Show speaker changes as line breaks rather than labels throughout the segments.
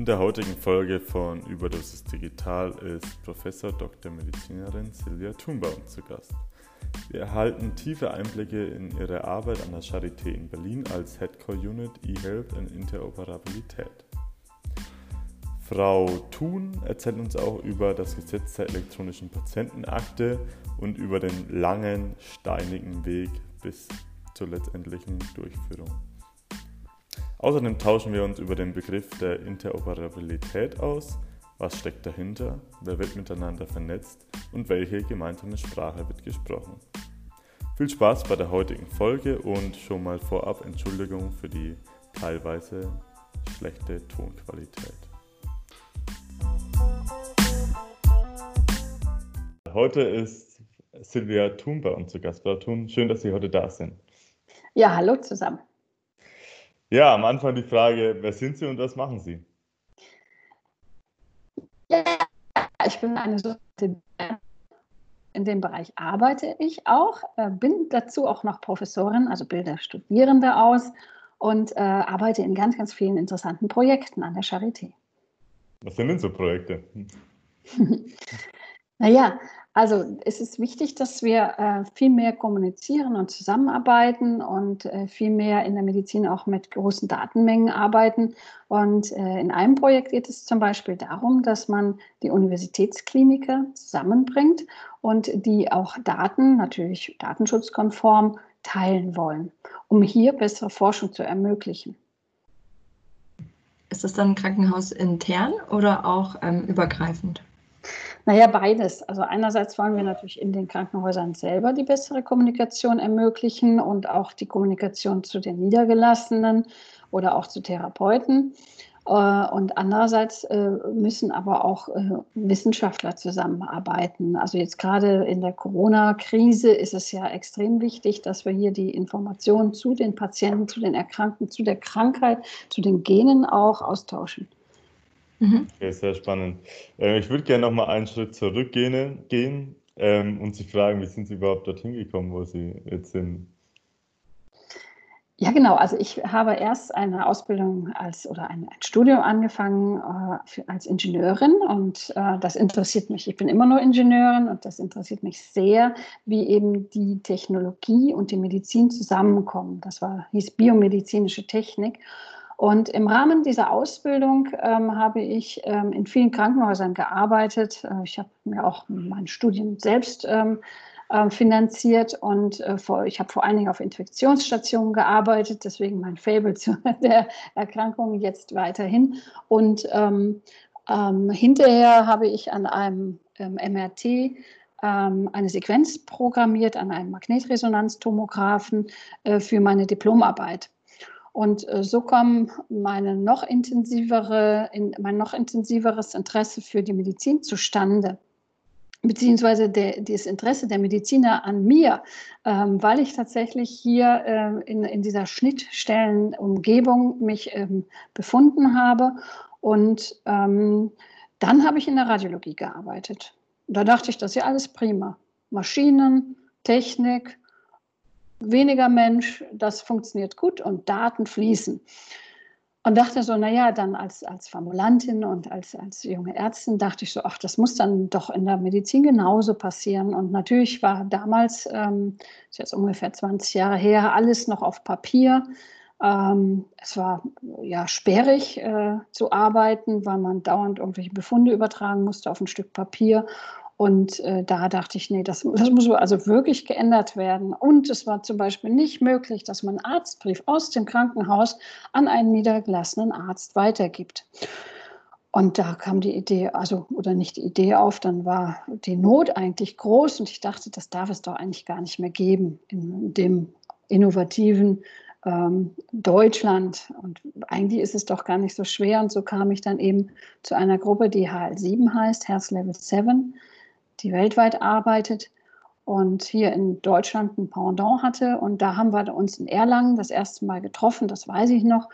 In der heutigen Folge von Überdosis Digital ist Professor Dr. Medizinerin Silvia Thunbaum zu Gast. Wir erhalten tiefe Einblicke in ihre Arbeit an der Charité in Berlin als Head Core Unit eHealth und Interoperabilität. Frau Thun erzählt uns auch über das Gesetz der elektronischen Patientenakte und über den langen, steinigen Weg bis zur letztendlichen Durchführung. Außerdem tauschen wir uns über den Begriff der Interoperabilität aus, was steckt dahinter, wer wird miteinander vernetzt und welche gemeinsame Sprache wird gesprochen. Viel Spaß bei der heutigen Folge und schon mal vorab Entschuldigung für die teilweise schlechte Tonqualität. Heute ist Silvia Thun bei uns zu Gast. Frau Thun, schön, dass Sie heute da sind.
Ja, hallo zusammen.
Ja, am Anfang die Frage, wer sind Sie und was machen Sie?
Ja, ich bin eine. In dem Bereich arbeite ich auch, äh, bin dazu auch noch Professorin, also bilde Studierende aus und äh, arbeite in ganz, ganz vielen interessanten Projekten an der Charité.
Was sind denn so Projekte?
naja, also es ist wichtig, dass wir äh, viel mehr kommunizieren und zusammenarbeiten und äh, viel mehr in der Medizin auch mit großen Datenmengen arbeiten. Und äh, in einem Projekt geht es zum Beispiel darum, dass man die Universitätskliniker zusammenbringt und die auch Daten, natürlich datenschutzkonform, teilen wollen, um hier bessere Forschung zu ermöglichen.
Ist das dann krankenhausintern oder auch ähm, übergreifend?
Naja, beides. Also einerseits wollen wir natürlich in den Krankenhäusern selber die bessere Kommunikation ermöglichen und auch die Kommunikation zu den Niedergelassenen oder auch zu Therapeuten. Äh, und andererseits äh, müssen aber auch äh, Wissenschaftler zusammenarbeiten. Also jetzt gerade in der Corona-Krise ist es ja extrem wichtig, dass wir hier die Informationen zu den Patienten, zu den Erkrankten, zu der Krankheit, zu den Genen auch austauschen.
Mhm. Okay, sehr spannend. Äh, ich würde gerne noch mal einen Schritt zurückgehen gehen, ähm, und Sie fragen, wie sind Sie überhaupt dorthin gekommen, wo Sie jetzt sind?
Ja, genau. Also ich habe erst eine Ausbildung als oder ein, ein Studium angefangen äh, für, als Ingenieurin und äh, das interessiert mich. Ich bin immer nur Ingenieurin und das interessiert mich sehr, wie eben die Technologie und die Medizin zusammenkommen. Das war hieß biomedizinische Technik und im Rahmen dieser Ausbildung ähm, habe ich ähm, in vielen Krankenhäusern gearbeitet. Äh, ich habe mir auch mein Studium selbst ähm, äh, finanziert und äh, vor, ich habe vor allen Dingen auf Infektionsstationen gearbeitet, deswegen mein Fable zu der Erkrankung jetzt weiterhin. Und ähm, ähm, hinterher habe ich an einem MRT ähm, eine Sequenz programmiert, an einem Magnetresonanztomographen äh, für meine Diplomarbeit. Und äh, so kam meine noch intensivere, in, mein noch intensiveres Interesse für die Medizin zustande beziehungsweise der, das Interesse der Mediziner an mir, ähm, weil ich tatsächlich hier äh, in, in dieser Schnittstellenumgebung mich ähm, befunden habe. Und ähm, dann habe ich in der Radiologie gearbeitet. Da dachte ich, das ist ja alles prima. Maschinen, Technik, weniger Mensch, das funktioniert gut und Daten fließen. Und dachte so, naja, dann als, als Formulantin und als, als junge Ärztin dachte ich so, ach, das muss dann doch in der Medizin genauso passieren. Und natürlich war damals, ähm, ist jetzt ungefähr 20 Jahre her, alles noch auf Papier. Ähm, es war ja sperrig äh, zu arbeiten, weil man dauernd irgendwelche Befunde übertragen musste auf ein Stück Papier. Und äh, da dachte ich, nee, das, das muss also wirklich geändert werden. Und es war zum Beispiel nicht möglich, dass man einen Arztbrief aus dem Krankenhaus an einen niedergelassenen Arzt weitergibt. Und da kam die Idee, also oder nicht die Idee auf, dann war die Not eigentlich groß und ich dachte, das darf es doch eigentlich gar nicht mehr geben in dem innovativen ähm, Deutschland. Und eigentlich ist es doch gar nicht so schwer. Und so kam ich dann eben zu einer Gruppe, die HL7 heißt, Health Level 7 die weltweit arbeitet und hier in Deutschland ein Pendant hatte. Und da haben wir uns in Erlangen das erste Mal getroffen, das weiß ich noch.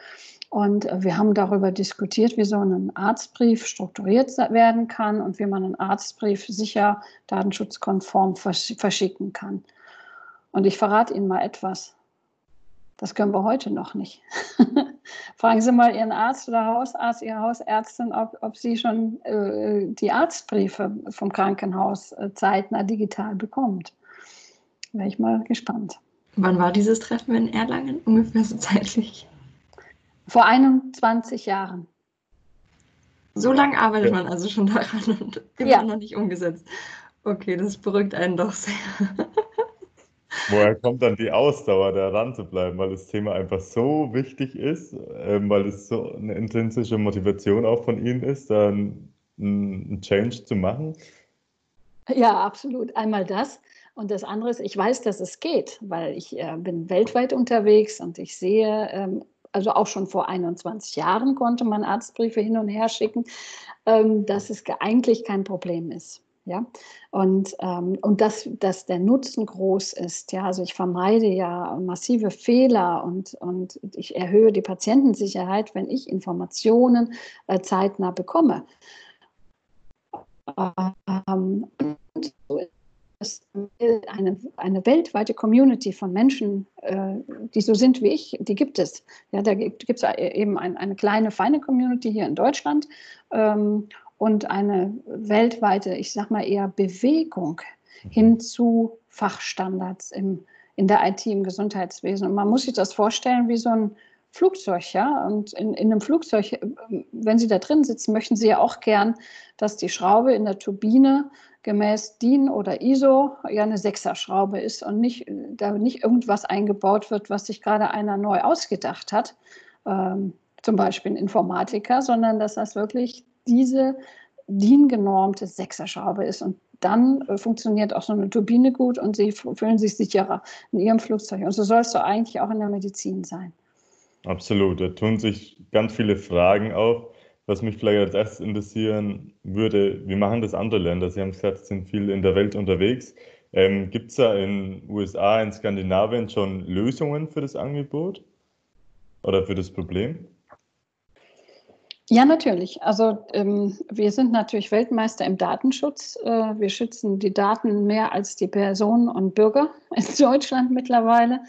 Und wir haben darüber diskutiert, wie so ein Arztbrief strukturiert werden kann und wie man einen Arztbrief sicher datenschutzkonform verschicken kann. Und ich verrate Ihnen mal etwas. Das können wir heute noch nicht. Fragen Sie mal Ihren Arzt oder Hausarzt, Ihre Hausärztin, ob, ob sie schon äh, die Arztbriefe vom Krankenhaus äh, zeitnah digital bekommt. Wäre ich mal gespannt.
Wann war dieses Treffen in Erlangen ungefähr so zeitlich?
Vor 21 Jahren.
So lange arbeitet ja. man also schon daran und immer ja. noch nicht umgesetzt. Okay, das beruhigt einen doch sehr.
Woher kommt dann die Ausdauer, da ran zu bleiben, weil das Thema einfach so wichtig ist, ähm, weil es so eine intrinsische Motivation auch von Ihnen ist, dann einen Change zu machen?
Ja, absolut. Einmal das. Und das andere ist, ich weiß, dass es geht, weil ich äh, bin weltweit unterwegs und ich sehe, ähm, also auch schon vor 21 Jahren konnte man Arztbriefe hin und her schicken, ähm, dass es eigentlich kein Problem ist. Ja, und, ähm, und dass, dass der Nutzen groß ist. Ja, also ich vermeide ja massive Fehler und, und ich erhöhe die Patientensicherheit, wenn ich Informationen äh, zeitnah bekomme. Ähm, eine, eine weltweite Community von Menschen, äh, die so sind wie ich, die gibt es. Ja, da gibt es eben ein, eine kleine, feine Community hier in Deutschland. Ähm, und eine weltweite, ich sag mal eher Bewegung mhm. hin zu Fachstandards im, in der IT, im Gesundheitswesen. Und man muss sich das vorstellen wie so ein Flugzeug, ja. Und in, in einem Flugzeug, wenn Sie da drin sitzen, möchten Sie ja auch gern, dass die Schraube in der Turbine gemäß DIN oder ISO ja eine Sechserschraube ist und nicht, da nicht irgendwas eingebaut wird, was sich gerade einer neu ausgedacht hat, ähm, zum Beispiel ein Informatiker, sondern dass das wirklich diese DIN-genormte Sechserschraube ist. Und dann äh, funktioniert auch so eine Turbine gut und sie fühlen sich sicherer in ihrem Flugzeug. Und so soll es doch eigentlich auch in der Medizin sein.
Absolut. Da tun sich ganz viele Fragen auf. Was mich vielleicht als erstes interessieren würde, wie machen das andere Länder? Sie haben gesagt, Sie sind viel in der Welt unterwegs. Ähm, Gibt es da in den USA, in Skandinavien schon Lösungen für das Angebot oder für das Problem?
Ja, natürlich. Also ähm, wir sind natürlich Weltmeister im Datenschutz. Äh, wir schützen die Daten mehr als die Personen und Bürger in Deutschland mittlerweile.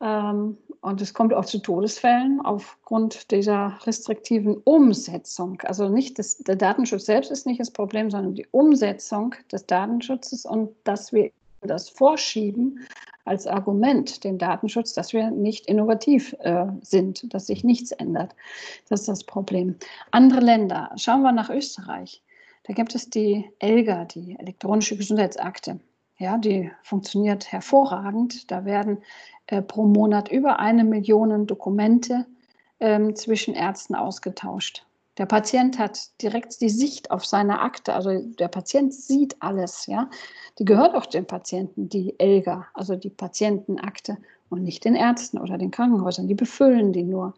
Ähm, und es kommt auch zu Todesfällen aufgrund dieser restriktiven Umsetzung. Also nicht das, der Datenschutz selbst ist nicht das Problem, sondern die Umsetzung des Datenschutzes und dass wir das vorschieben als Argument, den Datenschutz, dass wir nicht innovativ äh, sind, dass sich nichts ändert. Das ist das Problem. Andere Länder, schauen wir nach Österreich. Da gibt es die ELGA, die elektronische Gesundheitsakte. Ja, die funktioniert hervorragend. Da werden äh, pro Monat über eine Million Dokumente äh, zwischen Ärzten ausgetauscht. Der Patient hat direkt die Sicht auf seine Akte, also der Patient sieht alles, ja. Die gehört auch dem Patienten, die ELGA, also die Patientenakte und nicht den Ärzten oder den Krankenhäusern, die befüllen die nur.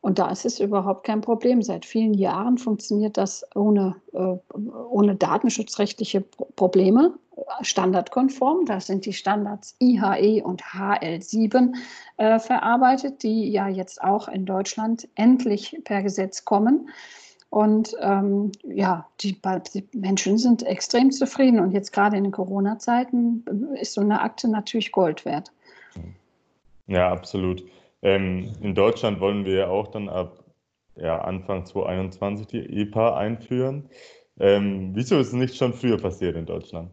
Und da ist es überhaupt kein Problem. Seit vielen Jahren funktioniert das ohne, äh, ohne datenschutzrechtliche Probleme, standardkonform. Da sind die Standards IHE und HL7 äh, verarbeitet, die ja jetzt auch in Deutschland endlich per Gesetz kommen. Und ähm, ja, die, die, Menschen sind extrem zufrieden. Und jetzt gerade in den Corona-Zeiten ist so eine Akte natürlich Gold wert.
Ja, absolut. Ähm, in Deutschland wollen wir ja auch dann ab ja, Anfang 2021 die EPA einführen. Ähm, wieso ist es nicht schon früher passiert in Deutschland?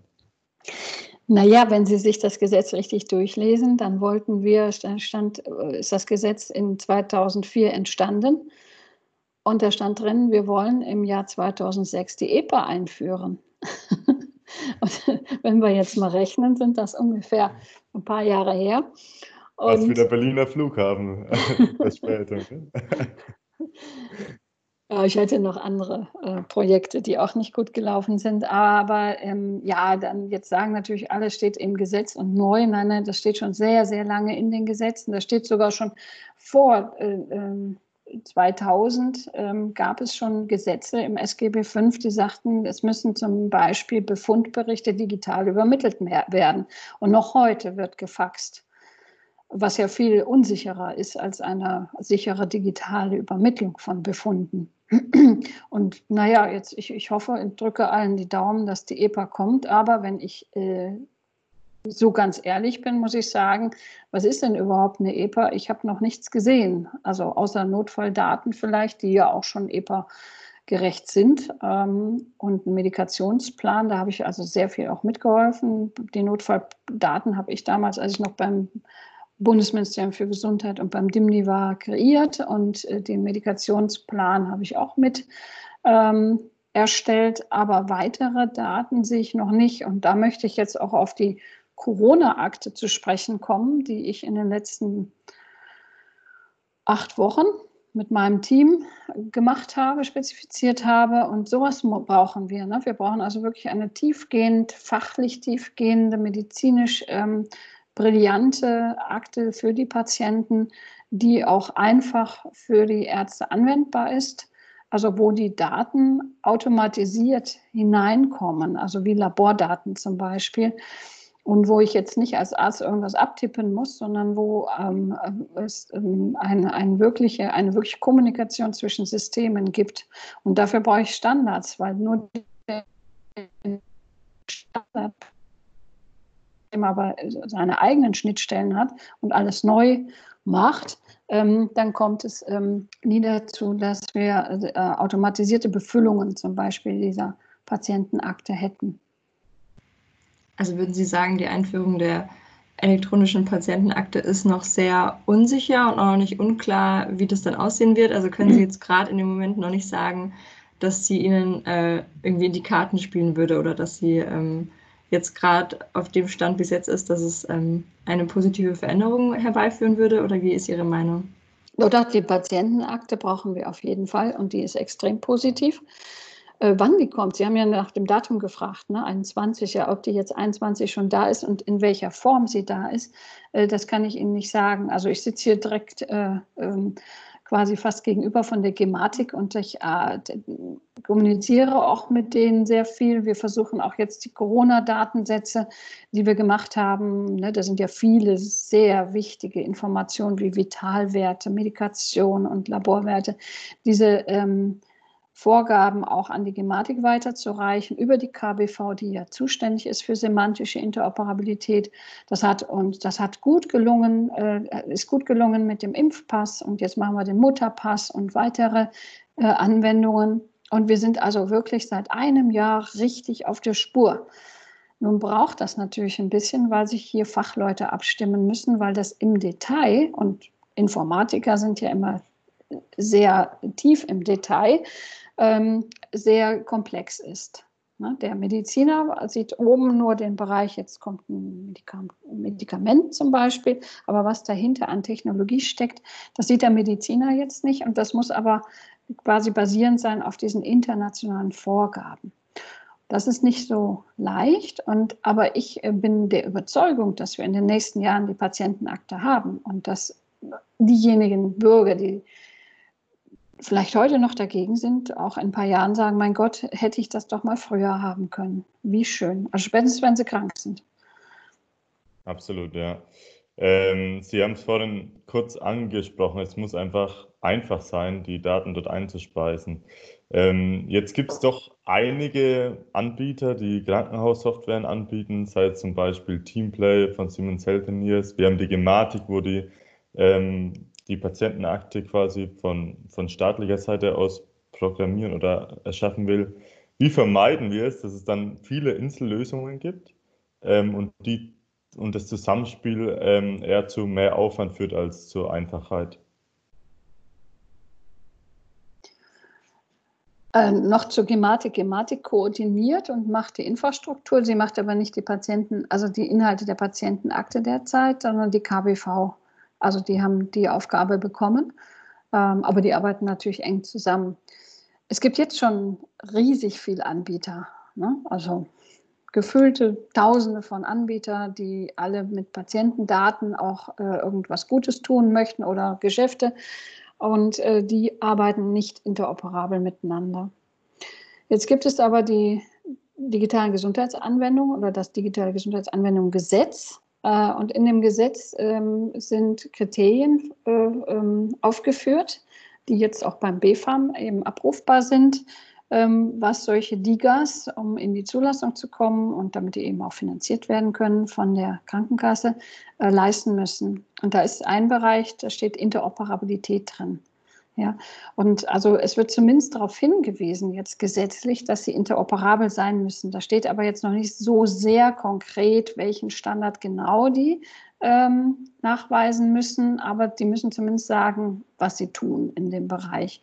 Naja, wenn Sie sich das Gesetz richtig durchlesen, dann wollten wir, stand, ist das Gesetz in 2004 entstanden und da stand drin, wir wollen im Jahr 2006 die EPA einführen. und wenn wir jetzt mal rechnen, sind das ungefähr ein paar Jahre her.
Was wie der Berliner Flughafen Verspätung.
ich hatte noch andere äh, Projekte, die auch nicht gut gelaufen sind. Aber ähm, ja, dann jetzt sagen natürlich alle, steht im Gesetz und neu. Nein, nein, das steht schon sehr, sehr lange in den Gesetzen. Das steht sogar schon vor äh, äh, 2000 ähm, gab es schon Gesetze im SGB V, die sagten, es müssen zum Beispiel Befundberichte digital übermittelt werden. Und noch heute wird gefaxt was ja viel unsicherer ist als eine sichere digitale Übermittlung von Befunden. Und naja, jetzt ich, ich hoffe, ich drücke allen die Daumen, dass die EPA kommt. Aber wenn ich äh, so ganz ehrlich bin, muss ich sagen, was ist denn überhaupt eine EPA? Ich habe noch nichts gesehen. Also außer Notfalldaten vielleicht, die ja auch schon EPA gerecht sind. Ähm, und einen Medikationsplan, da habe ich also sehr viel auch mitgeholfen. Die Notfalldaten habe ich damals, als ich noch beim Bundesministerium für Gesundheit und beim DIMNI war, kreiert. Und äh, den Medikationsplan habe ich auch mit ähm, erstellt. Aber weitere Daten sehe ich noch nicht. Und da möchte ich jetzt auch auf die Corona-Akte zu sprechen kommen, die ich in den letzten acht Wochen mit meinem Team gemacht habe, spezifiziert habe. Und sowas brauchen wir. Ne? Wir brauchen also wirklich eine tiefgehend, fachlich tiefgehende, medizinisch ähm, brillante Akte für die Patienten, die auch einfach für die Ärzte anwendbar ist. Also wo die Daten automatisiert hineinkommen, also wie Labordaten zum Beispiel und wo ich jetzt nicht als Arzt irgendwas abtippen muss, sondern wo ähm, es ähm, eine, eine, wirkliche, eine wirkliche Kommunikation zwischen Systemen gibt. Und dafür brauche ich Standards, weil nur der Standard aber seine eigenen Schnittstellen hat und alles neu macht, ähm, dann kommt es ähm, nie dazu, dass wir äh, automatisierte Befüllungen zum Beispiel dieser Patientenakte hätten.
Also würden Sie sagen, die Einführung der elektronischen Patientenakte ist noch sehr unsicher und auch noch nicht unklar, wie das dann aussehen wird. Also können Sie jetzt gerade in dem Moment noch nicht sagen, dass sie Ihnen äh, irgendwie in die Karten spielen würde oder dass sie ähm, jetzt gerade auf dem Stand bis jetzt ist, dass es ähm, eine positive Veränderung herbeiführen würde? Oder wie ist Ihre Meinung?
Oder die Patientenakte brauchen wir auf jeden Fall und die ist extrem positiv äh, wann die kommt. Sie haben ja nach dem Datum gefragt, ne? 21, ja, ob die jetzt 21 schon da ist und in welcher Form sie da ist, äh, das kann ich Ihnen nicht sagen. Also ich sitze hier direkt äh, ähm, quasi fast gegenüber von der Gematik und ich äh, kommuniziere auch mit denen sehr viel. Wir versuchen auch jetzt die Corona-Datensätze, die wir gemacht haben, ne, da sind ja viele sehr wichtige Informationen wie Vitalwerte, Medikation und Laborwerte, diese ähm, Vorgaben auch an die Gematik weiterzureichen über die KBV, die ja zuständig ist für semantische Interoperabilität. Das hat und das hat gut gelungen, äh, ist gut gelungen mit dem Impfpass und jetzt machen wir den Mutterpass und weitere äh, Anwendungen. Und wir sind also wirklich seit einem Jahr richtig auf der Spur. Nun braucht das natürlich ein bisschen, weil sich hier Fachleute abstimmen müssen, weil das im Detail und Informatiker sind ja immer sehr tief im Detail ähm, sehr komplex ist. Ne? Der Mediziner sieht oben nur den Bereich, jetzt kommt ein Medikament zum Beispiel, aber was dahinter an Technologie steckt, das sieht der Mediziner jetzt nicht und das muss aber quasi basierend sein auf diesen internationalen Vorgaben. Das ist nicht so leicht, und, aber ich äh, bin der Überzeugung, dass wir in den nächsten Jahren die Patientenakte haben und dass diejenigen Bürger, die vielleicht heute noch dagegen sind, auch in ein paar Jahren sagen, mein Gott, hätte ich das doch mal früher haben können. Wie schön. Also spätestens, wenn sie krank sind.
Absolut, ja. Ähm, sie haben es vorhin kurz angesprochen, es muss einfach einfach sein, die Daten dort einzuspeisen. Ähm, jetzt gibt es doch einige Anbieter, die Krankenhaussoftware anbieten, sei es zum Beispiel Teamplay von Siemens Healthineers. Wir haben die Gematik, wo die ähm, die Patientenakte quasi von, von staatlicher Seite aus programmieren oder erschaffen will, wie vermeiden wir es, dass es dann viele Insellösungen gibt ähm, und, die, und das Zusammenspiel ähm, eher zu mehr Aufwand führt als zur Einfachheit?
Äh, noch zur Gematik. Gematik koordiniert und macht die Infrastruktur. Sie macht aber nicht die Patienten, also die Inhalte der Patientenakte derzeit, sondern die KBV. Also die haben die Aufgabe bekommen, ähm, aber die arbeiten natürlich eng zusammen. Es gibt jetzt schon riesig viele Anbieter, ne? also gefüllte Tausende von Anbietern, die alle mit Patientendaten auch äh, irgendwas Gutes tun möchten oder Geschäfte und äh, die arbeiten nicht interoperabel miteinander. Jetzt gibt es aber die digitalen Gesundheitsanwendungen oder das digitale Gesundheitsanwendung Gesetz. Äh, und in dem Gesetz ähm, sind Kriterien äh, ähm, aufgeführt, die jetzt auch beim BFAM eben abrufbar sind, ähm, was solche DIGAs, um in die Zulassung zu kommen und damit die eben auch finanziert werden können von der Krankenkasse, äh, leisten müssen. Und da ist ein Bereich, da steht Interoperabilität drin. Ja, und also es wird zumindest darauf hingewiesen, jetzt gesetzlich, dass sie interoperabel sein müssen. Da steht aber jetzt noch nicht so sehr konkret, welchen Standard genau die ähm, nachweisen müssen, aber die müssen zumindest sagen, was sie tun in dem Bereich.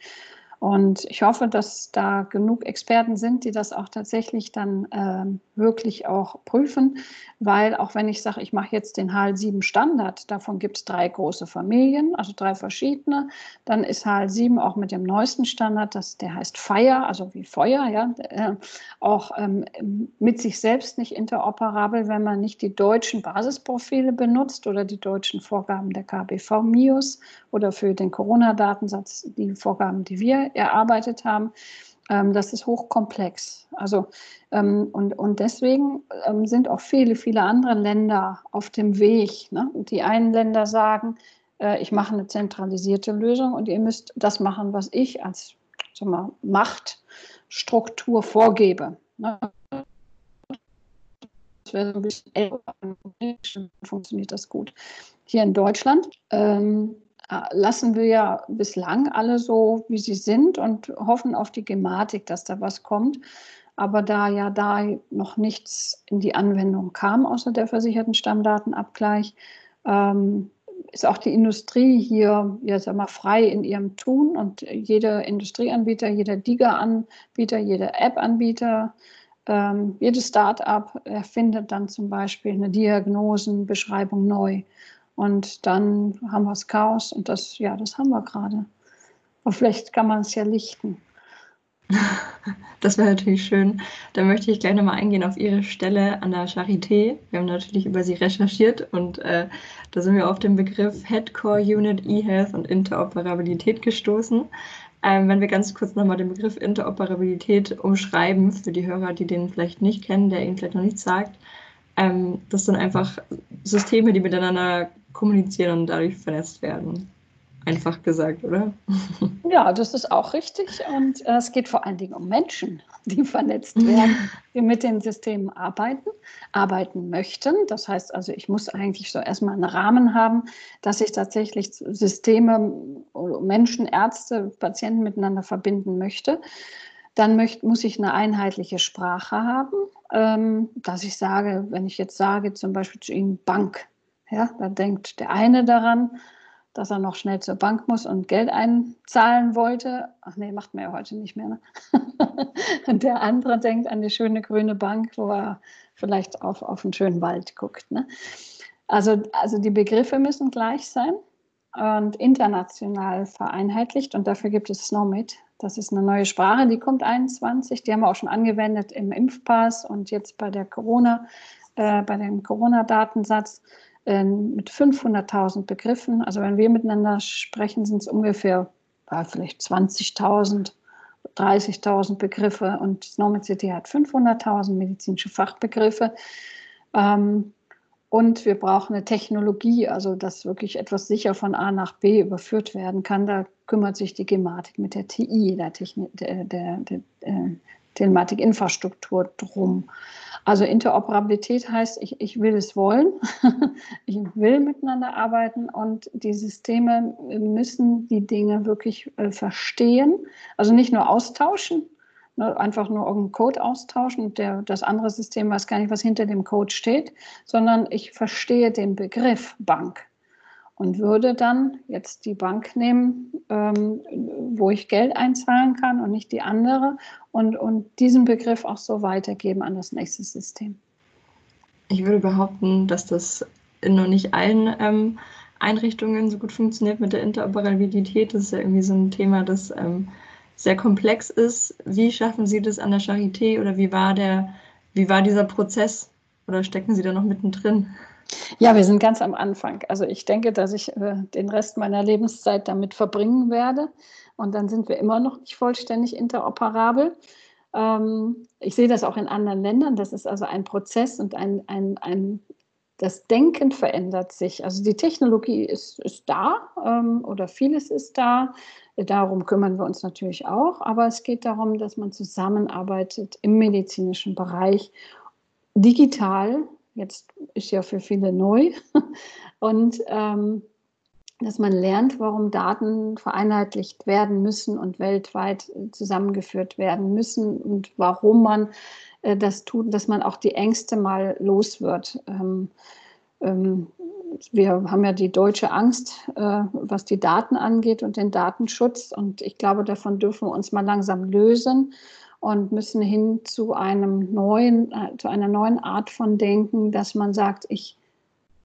Und ich hoffe, dass da genug Experten sind, die das auch tatsächlich dann äh, wirklich auch prüfen, weil auch wenn ich sage, ich mache jetzt den HAL7 Standard, davon gibt es drei große Familien, also drei verschiedene, dann ist HAL7 auch mit dem neuesten Standard, das, der heißt FIRE, also wie Feuer, ja, äh, auch ähm, mit sich selbst nicht interoperabel, wenn man nicht die deutschen Basisprofile benutzt oder die deutschen Vorgaben der KBV MIUS oder für den Corona-Datensatz die Vorgaben, die wir erarbeitet haben. Ähm, das ist hochkomplex. Also, ähm, und, und deswegen ähm, sind auch viele, viele andere Länder auf dem Weg. Ne? Die einen Länder sagen, äh, ich mache eine zentralisierte Lösung und ihr müsst das machen, was ich als mal, Machtstruktur vorgebe. Ne? Das wäre ein bisschen funktioniert das gut. Hier in Deutschland ähm, äh, lassen wir ja bislang alle so, wie sie sind und hoffen auf die Gematik, dass da was kommt. Aber da ja da noch nichts in die Anwendung kam, außer der versicherten Stammdatenabgleich, ähm, ist auch die Industrie hier ja, sag mal, frei in ihrem Tun und jeder Industrieanbieter, jeder Diga-Anbieter, jeder App-Anbieter, ähm, jedes Start-up erfindet dann zum Beispiel eine Diagnosenbeschreibung neu. Und dann haben wir das Chaos und das, ja, das haben wir gerade. Aber vielleicht kann man es ja lichten.
Das wäre natürlich schön. Da möchte ich gleich nochmal eingehen auf Ihre Stelle an der Charité. Wir haben natürlich über Sie recherchiert und äh, da sind wir auf den Begriff Headcore Unit, eHealth und Interoperabilität gestoßen. Ähm, wenn wir ganz kurz nochmal den Begriff Interoperabilität umschreiben, für die Hörer, die den vielleicht nicht kennen, der Ihnen vielleicht noch nichts sagt, ähm, das sind einfach Systeme, die miteinander kommunizieren und dadurch vernetzt werden. Einfach gesagt, oder?
Ja, das ist auch richtig. Und äh, es geht vor allen Dingen um Menschen, die vernetzt werden, die mit den Systemen arbeiten, arbeiten möchten. Das heißt also, ich muss eigentlich so erstmal einen Rahmen haben, dass ich tatsächlich Systeme, Menschen, Ärzte, Patienten miteinander verbinden möchte. Dann möcht, muss ich eine einheitliche Sprache haben, ähm, dass ich sage, wenn ich jetzt sage, zum Beispiel zu Ihnen Bank, ja, da denkt der eine daran, dass er noch schnell zur Bank muss und Geld einzahlen wollte. Ach nee, macht man ja heute nicht mehr. Ne? und der andere denkt an die schöne grüne Bank, wo er vielleicht auf, auf einen schönen Wald guckt. Ne? Also, also die Begriffe müssen gleich sein und international vereinheitlicht und dafür gibt es SNOMIT. Das ist eine neue Sprache, die kommt 21. Die haben wir auch schon angewendet im Impfpass und jetzt bei der Corona, äh, bei dem Corona-Datensatz äh, mit 500.000 Begriffen. Also wenn wir miteinander sprechen, sind es ungefähr äh, vielleicht 20.000, 30.000 Begriffe und Normal City hat 500.000 medizinische Fachbegriffe. Ähm, und wir brauchen eine Technologie, also dass wirklich etwas sicher von A nach B überführt werden kann. Da kümmert sich die Gematik mit der TI, der, Techni der, der, der äh, Telematik-Infrastruktur drum. Also Interoperabilität heißt, ich, ich will es wollen, ich will miteinander arbeiten und die Systeme müssen die Dinge wirklich äh, verstehen, also nicht nur austauschen, ne, einfach nur irgendeinen Code austauschen und das andere System weiß gar nicht, was hinter dem Code steht, sondern ich verstehe den Begriff Bank und würde dann jetzt die Bank nehmen, ähm, wo ich Geld einzahlen kann und nicht die andere und, und diesen Begriff auch so weitergeben an das nächste System.
Ich würde behaupten, dass das in noch nicht allen ähm, Einrichtungen so gut funktioniert mit der Interoperabilität. Das ist ja irgendwie so ein Thema, das ähm, sehr komplex ist. Wie schaffen Sie das an der Charité oder wie war der, wie war dieser Prozess? Oder stecken Sie da noch mittendrin?
Ja, wir sind ganz am Anfang. Also ich denke, dass ich äh, den Rest meiner Lebenszeit damit verbringen werde. Und dann sind wir immer noch nicht vollständig interoperabel. Ähm, ich sehe das auch in anderen Ländern. Das ist also ein Prozess und ein, ein, ein das Denken verändert sich. Also die Technologie ist, ist da ähm, oder vieles ist da. Darum kümmern wir uns natürlich auch. Aber es geht darum, dass man zusammenarbeitet im medizinischen Bereich, digital. Jetzt ist ja für viele neu. Und ähm, dass man lernt, warum Daten vereinheitlicht werden müssen und weltweit zusammengeführt werden müssen und warum man äh, das tut, dass man auch die Ängste mal los wird. Ähm, ähm, wir haben ja die deutsche Angst, äh, was die Daten angeht und den Datenschutz. Und ich glaube, davon dürfen wir uns mal langsam lösen und müssen hin zu einem neuen, äh, zu einer neuen Art von Denken, dass man sagt, ich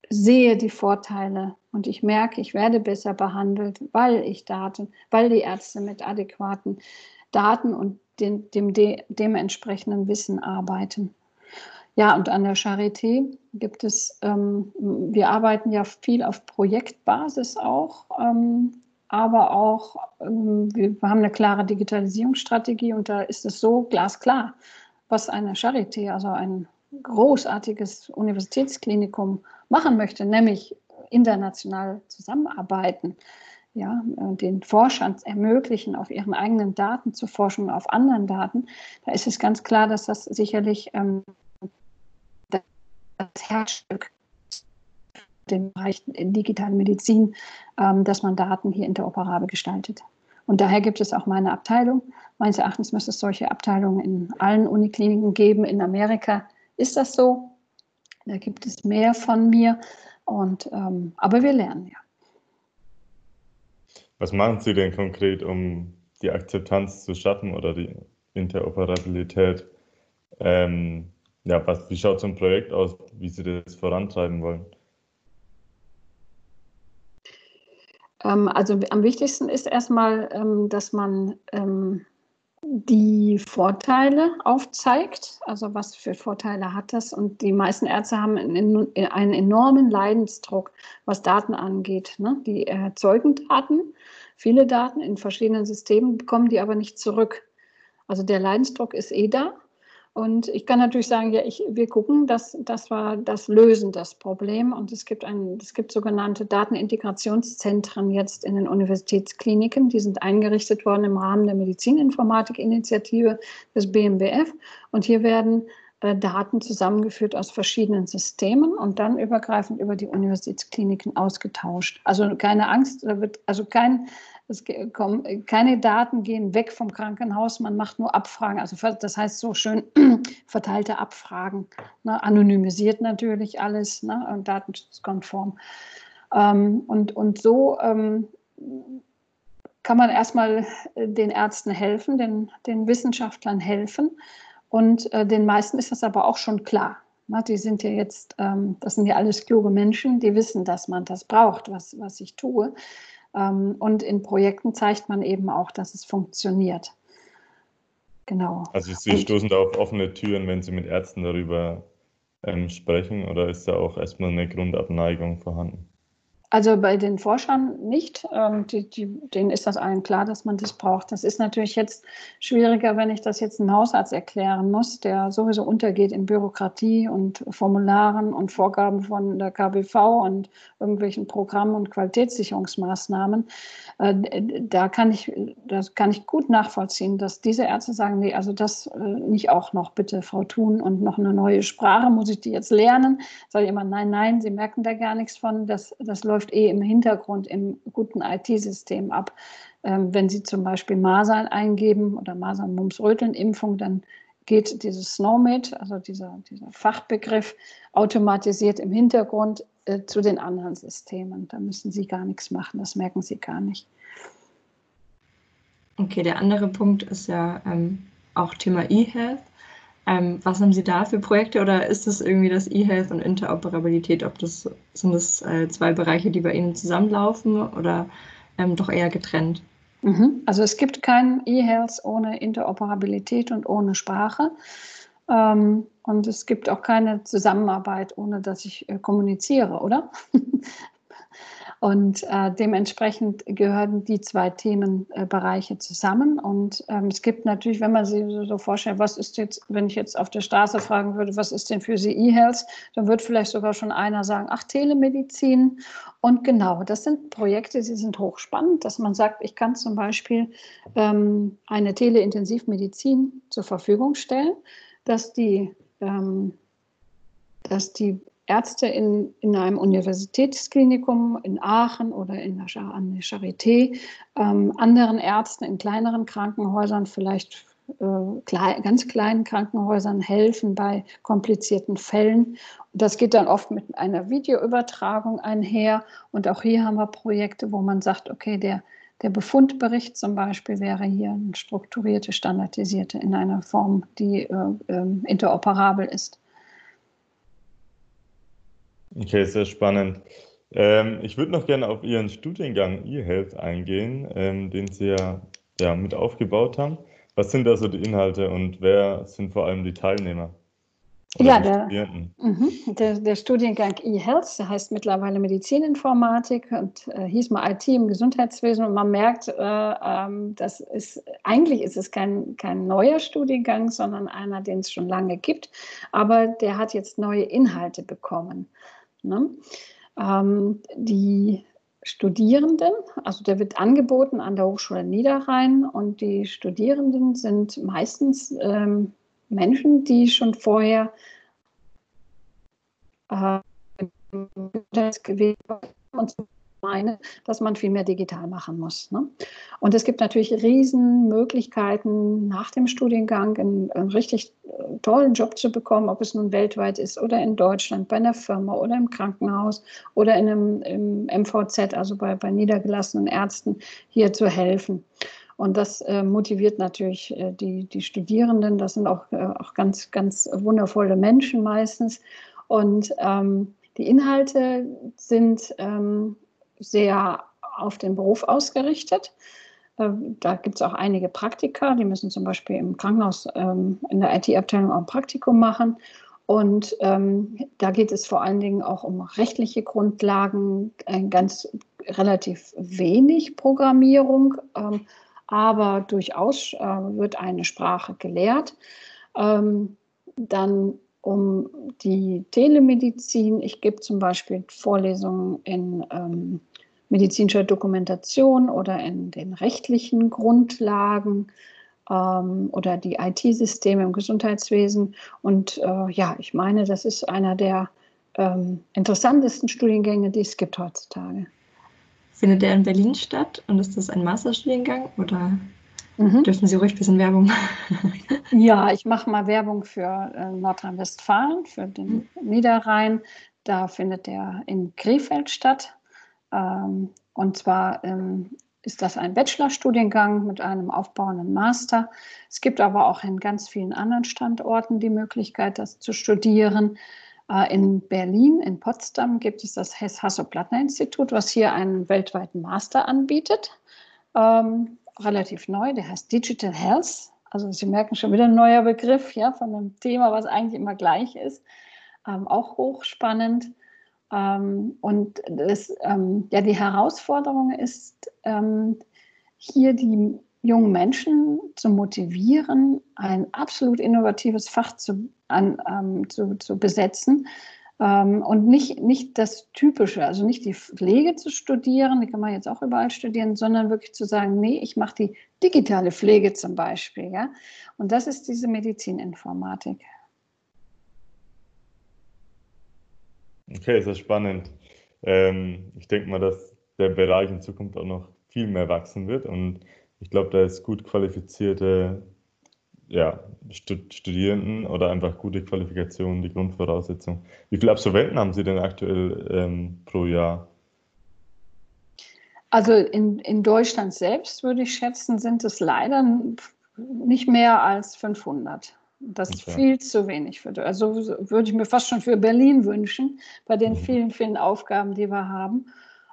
sehe die Vorteile und ich merke, ich werde besser behandelt, weil ich Daten, weil die Ärzte mit adäquaten Daten und den, dem de, dementsprechenden Wissen arbeiten. Ja, und an der Charité gibt es, ähm, wir arbeiten ja viel auf Projektbasis auch, ähm, aber auch, ähm, wir haben eine klare Digitalisierungsstrategie und da ist es so glasklar, was eine Charité, also ein großartiges Universitätsklinikum machen möchte, nämlich international zusammenarbeiten, ja, den Forschern ermöglichen, auf ihren eigenen Daten zu forschen, auf anderen Daten, da ist es ganz klar, dass das sicherlich ähm, das Herzstück dem Bereich digitale Medizin, ähm, dass man Daten hier interoperabel gestaltet. Und daher gibt es auch meine Abteilung. Meines Erachtens müsste es solche Abteilungen in allen Unikliniken geben. In Amerika ist das so. Da gibt es mehr von mir. Und, ähm, aber wir lernen ja.
Was machen Sie denn konkret, um die Akzeptanz zu schaffen oder die Interoperabilität? Ähm, ja, was, wie schaut so ein Projekt aus, wie Sie das vorantreiben wollen?
Also am wichtigsten ist erstmal, ähm, dass man ähm, die Vorteile aufzeigt. Also was für Vorteile hat das? Und die meisten Ärzte haben einen, einen enormen Leidensdruck, was Daten angeht. Ne? Die erzeugen Daten, viele Daten in verschiedenen Systemen, bekommen die aber nicht zurück. Also der Leidensdruck ist eh da. Und ich kann natürlich sagen, ja, ich, wir gucken, dass, dass wir das lösen, das Problem. Und es gibt, ein, es gibt sogenannte Datenintegrationszentren jetzt in den Universitätskliniken. Die sind eingerichtet worden im Rahmen der Medizininformatik-Initiative des BMBF. Und hier werden äh, Daten zusammengeführt aus verschiedenen Systemen und dann übergreifend über die Universitätskliniken ausgetauscht. Also keine Angst, da wird also kein es kommen, keine Daten gehen weg vom Krankenhaus, man macht nur Abfragen. Also das heißt so schön verteilte Abfragen, ne, anonymisiert natürlich alles ne, und datenschutzkonform. Ähm, und, und so ähm, kann man erstmal den Ärzten helfen, den, den Wissenschaftlern helfen. Und äh, den meisten ist das aber auch schon klar. Ne, die sind ja jetzt, ähm, das sind ja alles kluge Menschen, die wissen, dass man das braucht, was, was ich tue. Ähm, und in Projekten zeigt man eben auch, dass es funktioniert.
Genau. Also Sie stoßen da auf offene Türen, wenn Sie mit Ärzten darüber ähm, sprechen, oder ist da auch erstmal eine Grundabneigung vorhanden?
Also bei den Forschern nicht. Ähm, die, die, denen ist das allen klar, dass man das braucht. Das ist natürlich jetzt schwieriger, wenn ich das jetzt einem Hausarzt erklären muss, der sowieso untergeht in Bürokratie und Formularen und Vorgaben von der KBV und irgendwelchen Programmen und Qualitätssicherungsmaßnahmen. Äh, da kann ich, das kann ich gut nachvollziehen, dass diese Ärzte sagen, nee, also das äh, nicht auch noch bitte, Frau Thun, und noch eine neue Sprache, muss ich die jetzt lernen? Ich immer, nein, nein, Sie merken da gar nichts von, das, das läuft läuft eh im Hintergrund im guten IT-System ab. Ähm, wenn Sie zum Beispiel Masern eingeben oder Masern, Mumps, Röteln, Impfung, dann geht dieses SNOMED, also dieser, dieser Fachbegriff, automatisiert im Hintergrund äh, zu den anderen Systemen. Da müssen Sie gar nichts machen, das merken Sie gar nicht.
Okay, der andere Punkt ist ja ähm, auch Thema E-Health. Ähm, was haben Sie da für Projekte oder ist das irgendwie das E-Health und Interoperabilität? Ob das sind das äh, zwei Bereiche, die bei Ihnen zusammenlaufen oder ähm, doch eher getrennt?
Mhm. Also es gibt kein E-Health ohne Interoperabilität und ohne Sprache. Ähm, und es gibt auch keine Zusammenarbeit, ohne dass ich äh, kommuniziere, oder? Und äh, dementsprechend gehören die zwei Themenbereiche zusammen. Und ähm, es gibt natürlich, wenn man sich so vorstellt, was ist jetzt, wenn ich jetzt auf der Straße fragen würde, was ist denn für Sie E-Health, dann wird vielleicht sogar schon einer sagen, ach, Telemedizin. Und genau, das sind Projekte, die sind hochspannend, dass man sagt, ich kann zum Beispiel ähm, eine Teleintensivmedizin zur Verfügung stellen, dass die, ähm, dass die Ärzte in, in einem Universitätsklinikum in Aachen oder in der, an der Charité, ähm, anderen Ärzten in kleineren Krankenhäusern, vielleicht äh, klein, ganz kleinen Krankenhäusern helfen bei komplizierten Fällen. Das geht dann oft mit einer Videoübertragung einher. Und auch hier haben wir Projekte, wo man sagt, okay, der, der Befundbericht zum Beispiel wäre hier eine strukturierte, standardisierte in einer Form, die äh, äh, interoperabel ist.
Okay, sehr spannend. Ähm, ich würde noch gerne auf Ihren Studiengang eHealth eingehen, ähm, den Sie ja, ja mit aufgebaut haben. Was sind da so die Inhalte und wer sind vor allem die Teilnehmer?
ja, der, mhm, der, der, Studiengang eHealth, der heißt mittlerweile Medizininformatik und äh, hieß mal IT im Gesundheitswesen und man merkt, äh, ähm, das ist, eigentlich ist es kein, kein neuer Studiengang, sondern einer, den es schon lange gibt, aber der hat jetzt neue Inhalte bekommen. Ne? Ähm, die Studierenden, also der wird angeboten an der Hochschule Niederrhein und die Studierenden sind meistens ähm, Menschen, die schon vorher äh, und meine, dass man viel mehr digital machen muss. Ne? Und es gibt natürlich riesen Möglichkeiten, nach dem Studiengang einen, einen, richtig äh, tollen Job zu bekommen, ob es nun weltweit ist oder in Deutschland, bei einer Firma oder im Krankenhaus oder in einem im MVZ, also bei, bei niedergelassenen Ärzten, hier zu helfen. Und das äh, motiviert natürlich äh, die, die Studierenden. Das sind auch, äh, auch ganz, ganz wundervolle Menschen meistens. Und ähm, die Inhalte sind ähm, sehr auf den Beruf ausgerichtet. Äh, da gibt es auch einige Praktika, die müssen zum Beispiel im Krankenhaus ähm, in der IT-Abteilung auch ein Praktikum machen. Und ähm, da geht es vor allen Dingen auch um rechtliche Grundlagen, ganz relativ wenig Programmierung, ähm, aber durchaus äh, wird eine Sprache gelehrt. Ähm, dann um die Telemedizin. Ich gebe zum Beispiel Vorlesungen in ähm, medizinischer Dokumentation oder in den rechtlichen Grundlagen ähm, oder die IT-Systeme im Gesundheitswesen. Und äh, ja, ich meine, das ist einer der ähm, interessantesten Studiengänge, die es gibt heutzutage.
Findet der in Berlin statt und ist das ein Masterstudiengang oder Mhm. Dürfen Sie ruhig ein bisschen Werbung
Ja, ich mache mal Werbung für äh, Nordrhein-Westfalen, für den mhm. Niederrhein. Da findet der in Krefeld statt. Ähm, und zwar ähm, ist das ein Bachelorstudiengang mit einem aufbauenden Master. Es gibt aber auch in ganz vielen anderen Standorten die Möglichkeit, das zu studieren. Äh, in Berlin, in Potsdam gibt es das Hess-Hasso-Plattner-Institut, was hier einen weltweiten Master anbietet. Ähm, relativ neu, der heißt Digital Health. Also Sie merken schon wieder ein neuer Begriff ja, von einem Thema, was eigentlich immer gleich ist. Ähm, auch hochspannend. Ähm, und das, ähm, ja, die Herausforderung ist, ähm, hier die jungen Menschen zu motivieren, ein absolut innovatives Fach zu, an, ähm, zu, zu besetzen, und nicht, nicht das Typische, also nicht die Pflege zu studieren, die kann man jetzt auch überall studieren, sondern wirklich zu sagen, nee, ich mache die digitale Pflege zum Beispiel. Ja? Und das ist diese Medizininformatik.
Okay, sehr spannend. Ähm, ich denke mal, dass der Bereich in Zukunft auch noch viel mehr wachsen wird und ich glaube, da ist gut qualifizierte ja, Studierenden oder einfach gute Qualifikationen die Grundvoraussetzung. Wie viele Absolventen haben Sie denn aktuell ähm, pro Jahr?
Also in, in Deutschland selbst würde ich schätzen, sind es leider nicht mehr als 500. Das ist okay. viel zu wenig. Für, also würde ich mir fast schon für Berlin wünschen, bei den mhm. vielen, vielen Aufgaben, die wir haben.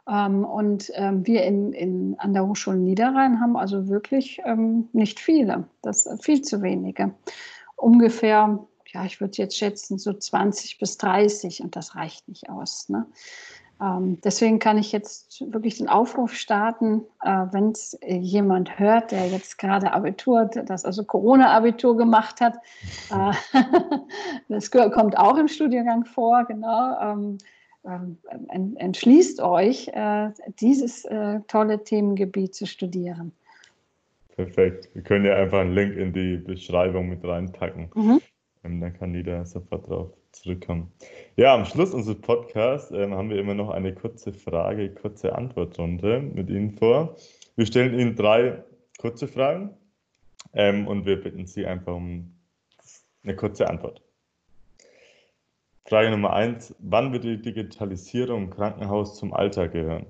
Ähm, und ähm, wir in, in, an der Hochschule Niederrhein haben also wirklich ähm, nicht viele, das viel zu wenige. Ungefähr, ja, ich würde jetzt schätzen, so 20 bis 30 und das reicht nicht aus. Ne? Ähm, deswegen kann ich jetzt wirklich den Aufruf starten, äh, wenn es jemand hört, der jetzt gerade Abitur, das also Corona-Abitur gemacht hat. Äh, das kommt auch im Studiengang vor, genau. Ähm, entschließt euch, äh, dieses äh, tolle Themengebiet zu studieren.
Perfekt. Wir können ja einfach einen Link in die Beschreibung mit reinpacken. Mhm. Ähm, dann kann jeder sofort drauf zurückkommen. Ja, am Schluss unseres Podcasts ähm, haben wir immer noch eine kurze Frage, kurze Antwortrunde mit Ihnen vor. Wir stellen Ihnen drei kurze Fragen und wir bitten Sie einfach um eine kurze Antwort. Frage Nummer eins: Wann wird die Digitalisierung im Krankenhaus zum Alltag gehören?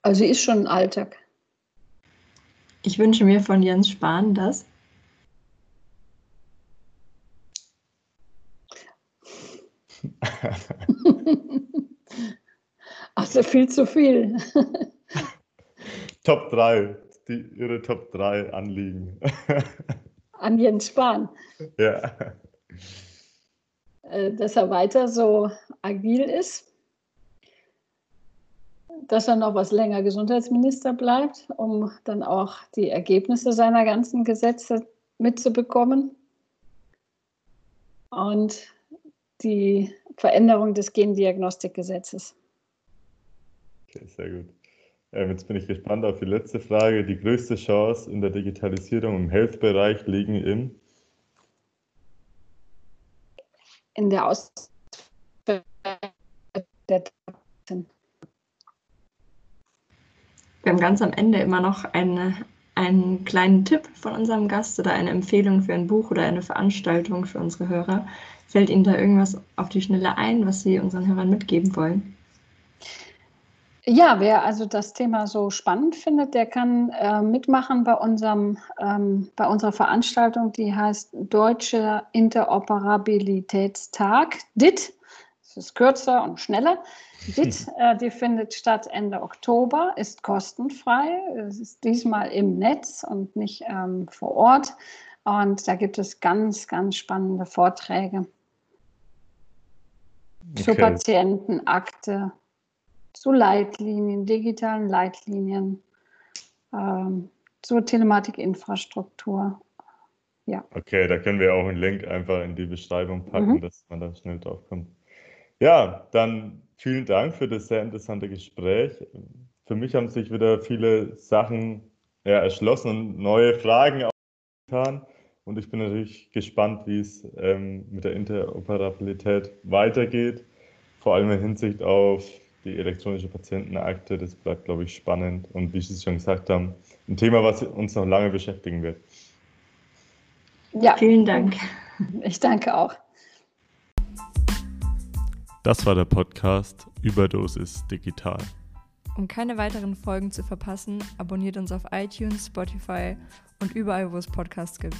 Also, sie ist schon ein Alltag.
Ich wünsche mir von Jens Spahn das.
also viel zu viel.
Top 3, die, Ihre Top 3 Anliegen.
An Jens Spahn.
Ja.
Äh, dass er weiter so agil ist, dass er noch was länger Gesundheitsminister bleibt, um dann auch die Ergebnisse seiner ganzen Gesetze mitzubekommen. Und die Veränderung des Gendiagnostikgesetzes.
Okay, sehr gut. Ähm, jetzt bin ich gespannt auf die letzte Frage. Die größte Chance in der Digitalisierung im Health-Bereich liegen im?
In der Aus der Daten.
Wir haben ganz am Ende immer noch eine, einen kleinen Tipp von unserem Gast oder eine Empfehlung für ein Buch oder eine Veranstaltung für unsere Hörer. Fällt Ihnen da irgendwas auf die Schnelle ein, was Sie unseren Hörern mitgeben wollen?
Ja, wer also das Thema so spannend findet, der kann äh, mitmachen bei, unserem, ähm, bei unserer Veranstaltung, die heißt Deutsche Interoperabilitätstag, DIT. Das ist kürzer und schneller. DIT, äh, die findet statt Ende Oktober, ist kostenfrei. Es ist diesmal im Netz und nicht ähm, vor Ort. Und da gibt es ganz, ganz spannende Vorträge okay. zur Patientenakte, zu Leitlinien, digitalen Leitlinien, ähm, zur Telematikinfrastruktur.
Ja. Okay, da können wir auch einen Link einfach in die Beschreibung packen, mhm. dass man da schnell drauf kommt. Ja, dann vielen Dank für das sehr interessante Gespräch. Für mich haben sich wieder viele Sachen ja, erschlossen und neue Fragen aufgetan. Und ich bin natürlich gespannt, wie es ähm, mit der Interoperabilität weitergeht. Vor allem in Hinsicht auf die elektronische Patientenakte. Das bleibt, glaube ich, spannend. Und wie Sie es schon gesagt haben, ein Thema, was uns noch lange beschäftigen wird.
Ja, vielen Dank. Ich danke auch.
Das war der Podcast Überdosis Digital.
Um keine weiteren Folgen zu verpassen, abonniert uns auf iTunes, Spotify und überall, wo es Podcasts gibt.